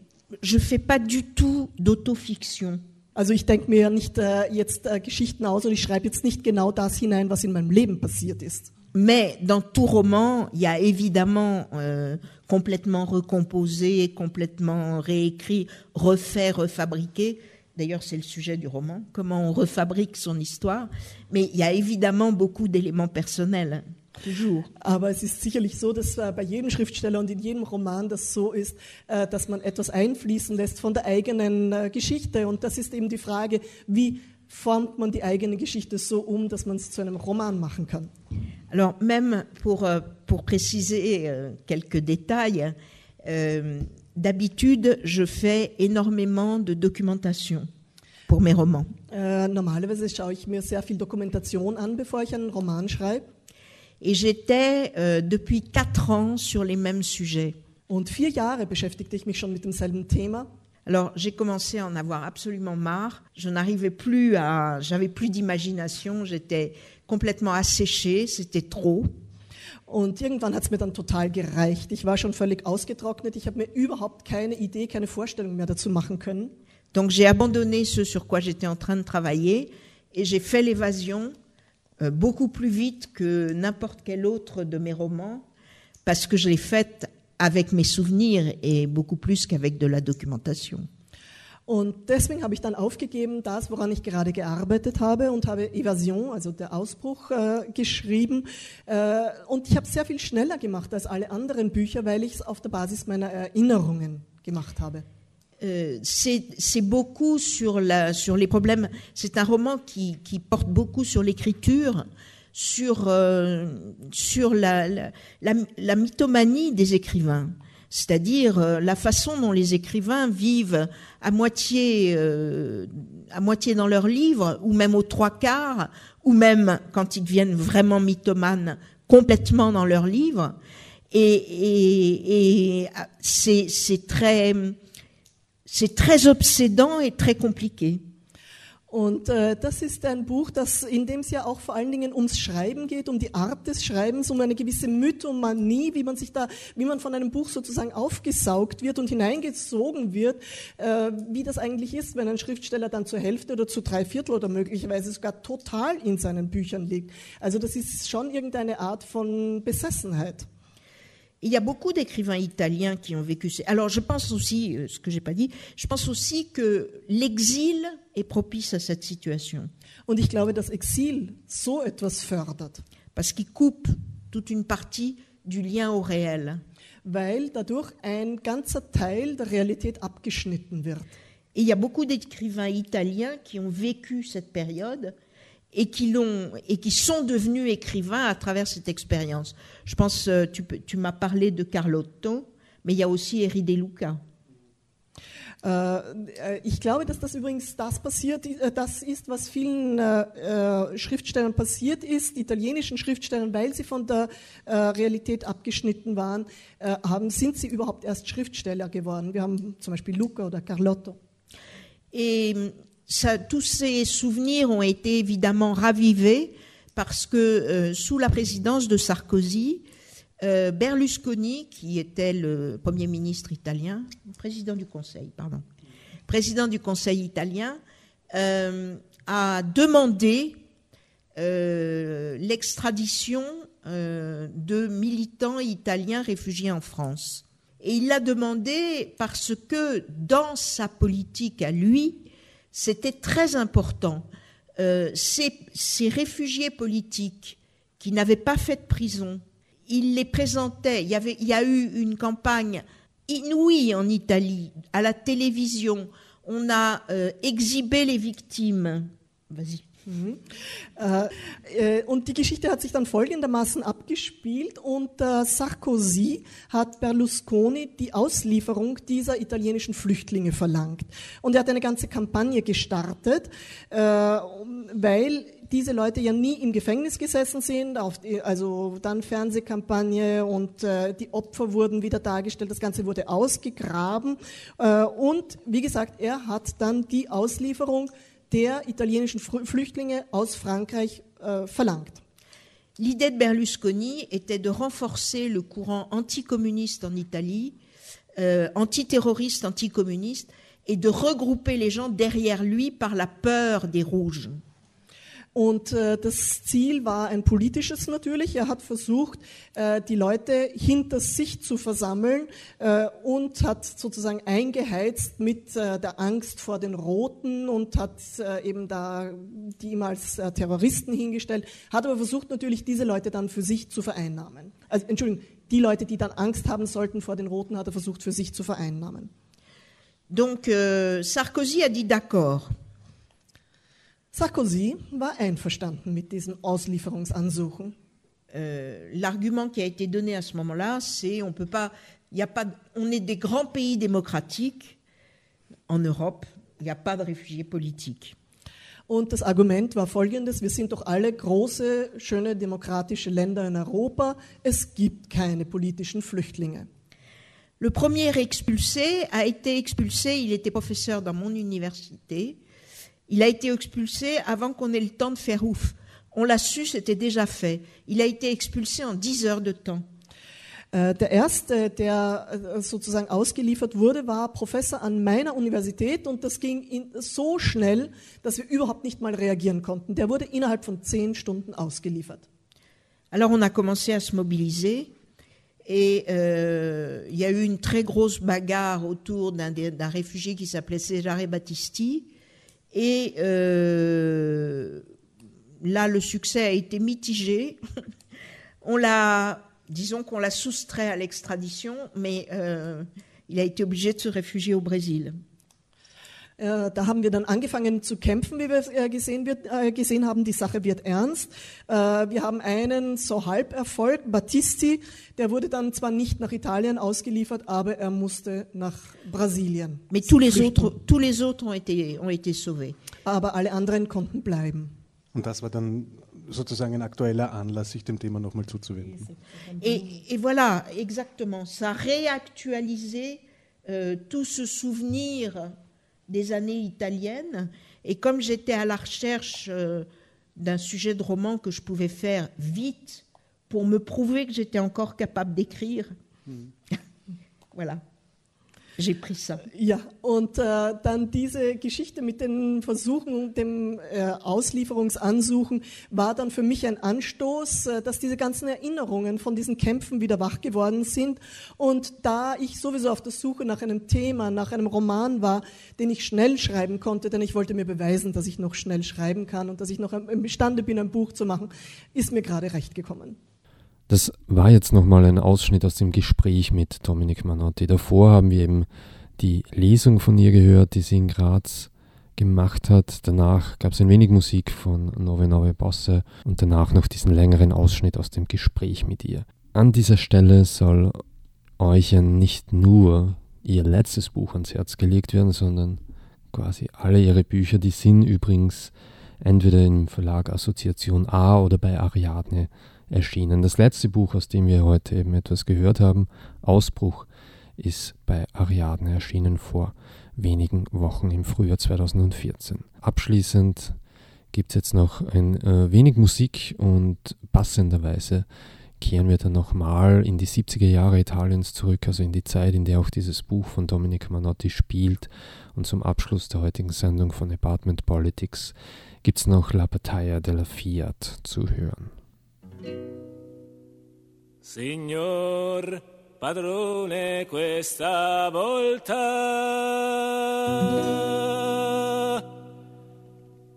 je fais pas du tout d'autofiction. Also ich denke mir nicht äh, jetzt äh, Geschichten aus und ich schreibe jetzt nicht genau das hinein, was in meinem Leben passiert ist. Mais dans tout roman, il y a évidemment euh, complètement recomposé, complètement réécrit, refait, refabriqué. D'ailleurs, c'est le sujet du roman, comment on refabrique son histoire. Mais il y a évidemment beaucoup d'éléments personnels, toujours. Aber es ist sicherlich so, dass äh, bei jedem Schriftsteller und in jedem Roman das so ist, äh, dass man etwas einfließen lässt von der eigenen äh, Geschichte. Und das ist eben die Frage, wie formt man die eigene Geschichte so um, dass man es zu einem Roman machen kann. Alors, même pour, euh, pour préciser euh, quelques détails, euh, d'habitude, je fais énormément de documentation pour mes romans. Äh, normalerweise schaue ich mir sehr viel Dokumentation an, bevor ich einen Roman schreibe. Et j'étais euh, depuis quatre ans sur les mêmes sujets. Und vier Jahre beschäftigte ich mich schon mit demselben Thema. Alors j'ai commencé à en avoir absolument marre. Je n'arrivais plus à, j'avais plus d'imagination. J'étais complètement asséchée. C'était trop. Und irgendwann hat es mir dann total gereicht. Ich war schon völlig ausgetrocknet. Ich habe mir überhaupt keine Idee, keine Vorstellung mehr dazu machen können. Donc j'ai abandonné ce sur quoi j'étais en train de travailler et j'ai fait l'évasion euh, beaucoup plus vite que n'importe quel autre de mes romans parce que je l'ai faite avec mes souvenirs et beaucoup plus qu'avec de la documentation. Und deswegen habe ich dann aufgegeben, das, woran ich gerade gearbeitet habe, und habe Evasion, also der Ausbruch, äh, geschrieben. Äh, und ich habe es sehr viel schneller gemacht als alle anderen Bücher, weil ich es auf der Basis meiner Erinnerungen gemacht habe. Euh, c'est beaucoup sur, la, sur les problèmes. C'est un roman qui, qui porte beaucoup sur l'écriture, sur, euh, sur la, la, la mythomanie des écrivains, c'est-à-dire euh, la façon dont les écrivains vivent à moitié, euh, à moitié dans leurs livres, ou même aux trois quarts, ou même quand ils deviennent vraiment mythomanes, complètement dans leurs livres. Et, et, c'est très c'est très obsédant et très compliqué. Und äh, das ist ein Buch, das, in dem es ja auch vor allen Dingen ums Schreiben geht, um die Art des Schreibens, um eine gewisse Mythomanie, wie man sich da, wie man von einem Buch sozusagen aufgesaugt wird und hineingezogen wird, äh, wie das eigentlich ist, wenn ein Schriftsteller dann zur Hälfte oder zu drei Viertel oder möglicherweise sogar total in seinen Büchern liegt. Also das ist schon irgendeine Art von Besessenheit. Il y a beaucoup d'écrivains italiens qui ont vécu. Alors, je pense aussi, euh, ce que j'ai pas dit, je pense aussi que l'exil est propice à cette situation Und ich glaube, dass Exil so etwas fördert, parce qu'il coupe toute une partie du lien au réel. weil dadurch ein ganzer Teil der Realität abgeschnitten wird. Et il y a beaucoup d'écrivains italiens qui ont vécu cette période et qui l'ont et qui sont devenus écrivains à travers cette expérience. Je pense, euh, tu, tu m'as parlé de Carlotto, mais il y a aussi Eri De Luca. Äh, äh, ich glaube, dass das übrigens das passiert, äh, das ist, was vielen Schriftstellern passiert ist, italienischen Schriftstellern, weil sie von der Realität abgeschnitten waren, haben, sind sie überhaupt erst Schriftsteller geworden. Wir haben zum Beispiel Luca oder Carlotto. Et tous ces souvenirs ont été évidemment ravivés parce que euh, sous la présidence de Sarkozy, euh, Berlusconi, qui était le Premier ministre italien, président du Conseil, pardon, président du Conseil italien, euh, a demandé l'extradition de militants italiens réfugiés en France. Et il l'a demandé parce que dans sa politique à lui, c'était très important. Euh, ces, réfugiés politiques qui n'avaient pas fait de prison, il les présentait. Il y, avait, il y a eu une campagne inouïe en Italie, à la télévision. On a euh, exhibé les victimes. Vas-y. Äh, äh, und die Geschichte hat sich dann folgendermaßen abgespielt. Äh, Sarkozy hat Berlusconi die Auslieferung dieser italienischen Flüchtlinge verlangt. Und er hat eine ganze Kampagne gestartet, äh, weil diese Leute ja nie im Gefängnis gesessen sind, also dann Fernsehkampagne und die Opfer wurden wieder dargestellt, das Ganze wurde ausgegraben. Und wie gesagt, er hat dann die Auslieferung der italienischen Flüchtlinge aus Frankreich äh, verlangt. L'idée de Berlusconi était de renforcer le courant anticommuniste en Italie, euh, antiterroriste, anticommuniste, et de regrouper les gens derrière lui par la peur des rouges. Und äh, das Ziel war ein politisches natürlich. Er hat versucht, äh, die Leute hinter sich zu versammeln äh, und hat sozusagen eingeheizt mit äh, der Angst vor den Roten und hat äh, eben da die ihm als äh, Terroristen hingestellt, hat aber versucht natürlich diese Leute dann für sich zu vereinnahmen. Also Entschuldigung, die Leute, die dann Angst haben sollten vor den Roten, hat er versucht für sich zu vereinnahmen. Donc euh, Sarkozy a dit d'accord. Sarkozy war einverstanden mit diesen Auslieferungsansuchen. Euh, L'argument qui a été donné à ce moment-là, c'est on peut pas, il y a pas, on est des grands pays démocratiques en Europe, il n'y a pas de réfugiés politiques. Und das Argument war folgendes, wir sind doch alle große, schöne demokratische Länder in Europa, es gibt keine politischen Flüchtlinge. Le premier expulsé a été expulsé, il était professeur dans mon université, il a été expulsé avant qu'on ait le temps de faire ouf. On l'a su, c'était déjà fait. Il a été expulsé en 10 heures de temps. Äh, Der erste, der äh, sozusagen ausgeliefert wurde, war Professor an meiner Universität und das ging in, so schnell, dass wir überhaupt nicht mal reagieren konnten. Der wurde innerhalb von zehn Stunden ausgeliefert. Alors on a commencé à se mobiliser et euh, il y a eu une très grosse bagarre autour d'un réfugié qui s'appelait Cesare Battisti. Et euh, là, le succès a été mitigé. on l'a, disons qu'on l'a soustrait à l'extradition, mais euh, il a été obligé de se réfugier au Brésil. Äh, Da haben wir dann angefangen zu kämpfen, wie wir äh, gesehen, wird, äh, gesehen haben. Die Sache wird ernst. Wir haben einen so Halberfolg, Battisti, der wurde dann zwar nicht nach Italien ausgeliefert, aber er musste nach Brasilien. Mais tous les autres, tous les autres ont été, ont été sauvés. Aber alle anderen konnten bleiben. Und das war dann sozusagen ein aktueller Anlass, sich dem Thema nochmal zuzuwenden. Et, et voilà, exactement, ça a réactualisé euh, tout ce souvenir des années italiennes. Et comme j'étais à la recherche euh, d'un sujet de roman que je pouvais faire vite pour me prouver que j'étais encore capable d'écrire, voilà, j'ai pris ça. Ja, und äh, dann diese Geschichte mit den Versuchen dem äh, Auslieferungsansuchen war dann für mich ein Anstoß, äh, dass diese ganzen Erinnerungen von diesen Kämpfen wieder wach geworden sind. Und da ich sowieso auf der Suche nach einem Thema, nach einem Roman war, den ich schnell schreiben konnte, denn ich wollte mir beweisen, dass ich noch schnell schreiben kann und dass ich noch imstande bin, ein Buch zu machen, ist mir gerade recht gekommen. Das war jetzt nochmal ein Ausschnitt aus dem Gespräch mit Dominic Manotti. Davor haben wir eben die Lesung von ihr gehört, die sie in Graz gemacht hat. Danach gab es ein wenig Musik von Nove Nove Bosse und danach noch diesen längeren Ausschnitt aus dem Gespräch mit ihr. An dieser Stelle soll euch ja nicht nur ihr letztes Buch ans Herz gelegt werden, sondern quasi alle ihre Bücher. Die sind übrigens entweder im Verlag Assoziation A oder bei Ariadne erschienen. Das letzte Buch, aus dem wir heute eben etwas gehört haben, Ausbruch, ist bei Ariadne erschienen vor wenigen Wochen im Frühjahr 2014. Abschließend gibt es jetzt noch ein äh, wenig Musik und passenderweise kehren wir dann nochmal in die 70er Jahre Italiens zurück, also in die Zeit, in der auch dieses Buch von Dominic Manotti spielt. Und zum Abschluss der heutigen Sendung von Apartment Politics gibt es noch La Battaglia della Fiat zu hören. Signor padrone, questa volta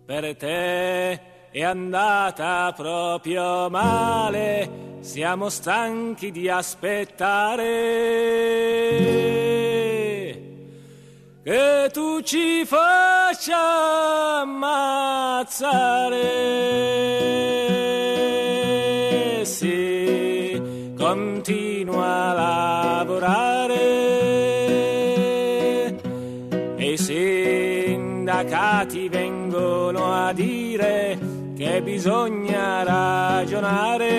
per te è andata proprio male. Siamo stanchi di aspettare che tu ci faccia ammazzare. Bisogna ragionare.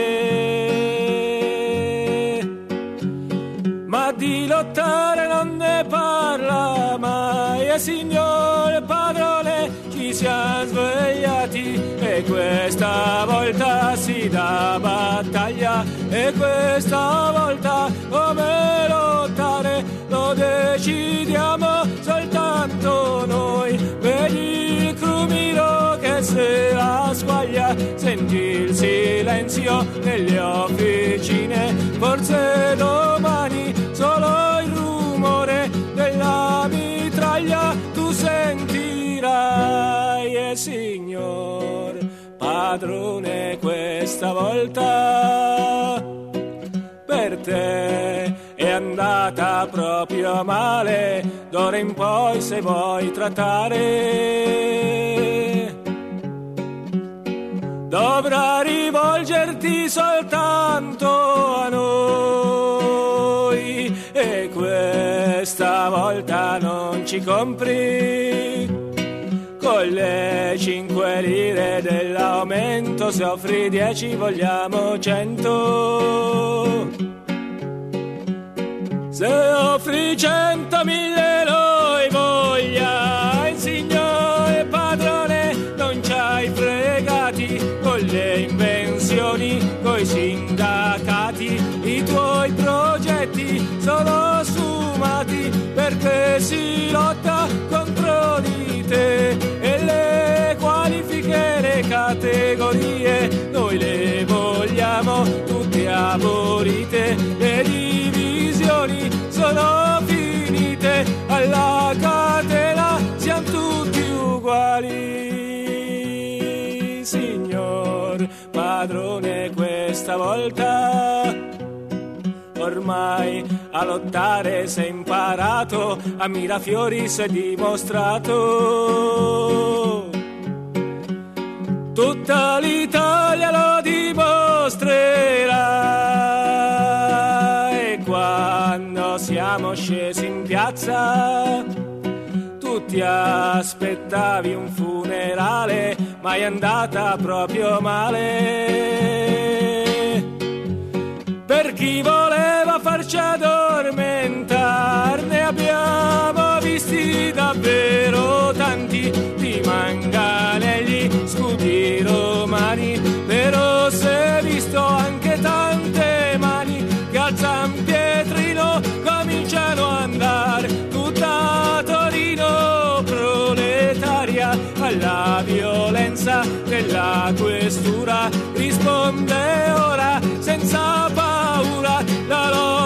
Ma di lottare non ne parla mai e signor padrone ci siamo svegliati e questa volta si dà battaglia e questa volta come lottare lo decidiamo silenzio nelle officine. Forse domani solo il rumore della mitraglia tu sentirai. E signor padrone questa volta per te è andata proprio male. D'ora in poi se vuoi trattare dovrà rivolgerti soltanto a noi e questa volta non ci compri con le 5 lire dell'aumento, se offri 10 vogliamo 100. Se offri 100 mille perché si lotta contro di te e le qualifiche, le categorie, noi le vogliamo tutte abolite, le divisioni sono finite, alla catena siamo tutti uguali, signor padrone questa volta ormai a lottare sei imparato, a Mirafiori sei dimostrato. Tutta l'Italia lo dimostrerà e quando siamo scesi in piazza tu ti aspettavi un funerale, ma è andata proprio male per chi voleva farci addormentare. Ne abbiamo visti davvero tanti di manganelli, scudi romani, però si è visto anche tante mani che al San Pietrino cominciano ad andare. Tutta Torino proletaria alla violenza della questura risponde ora senza paura la lotta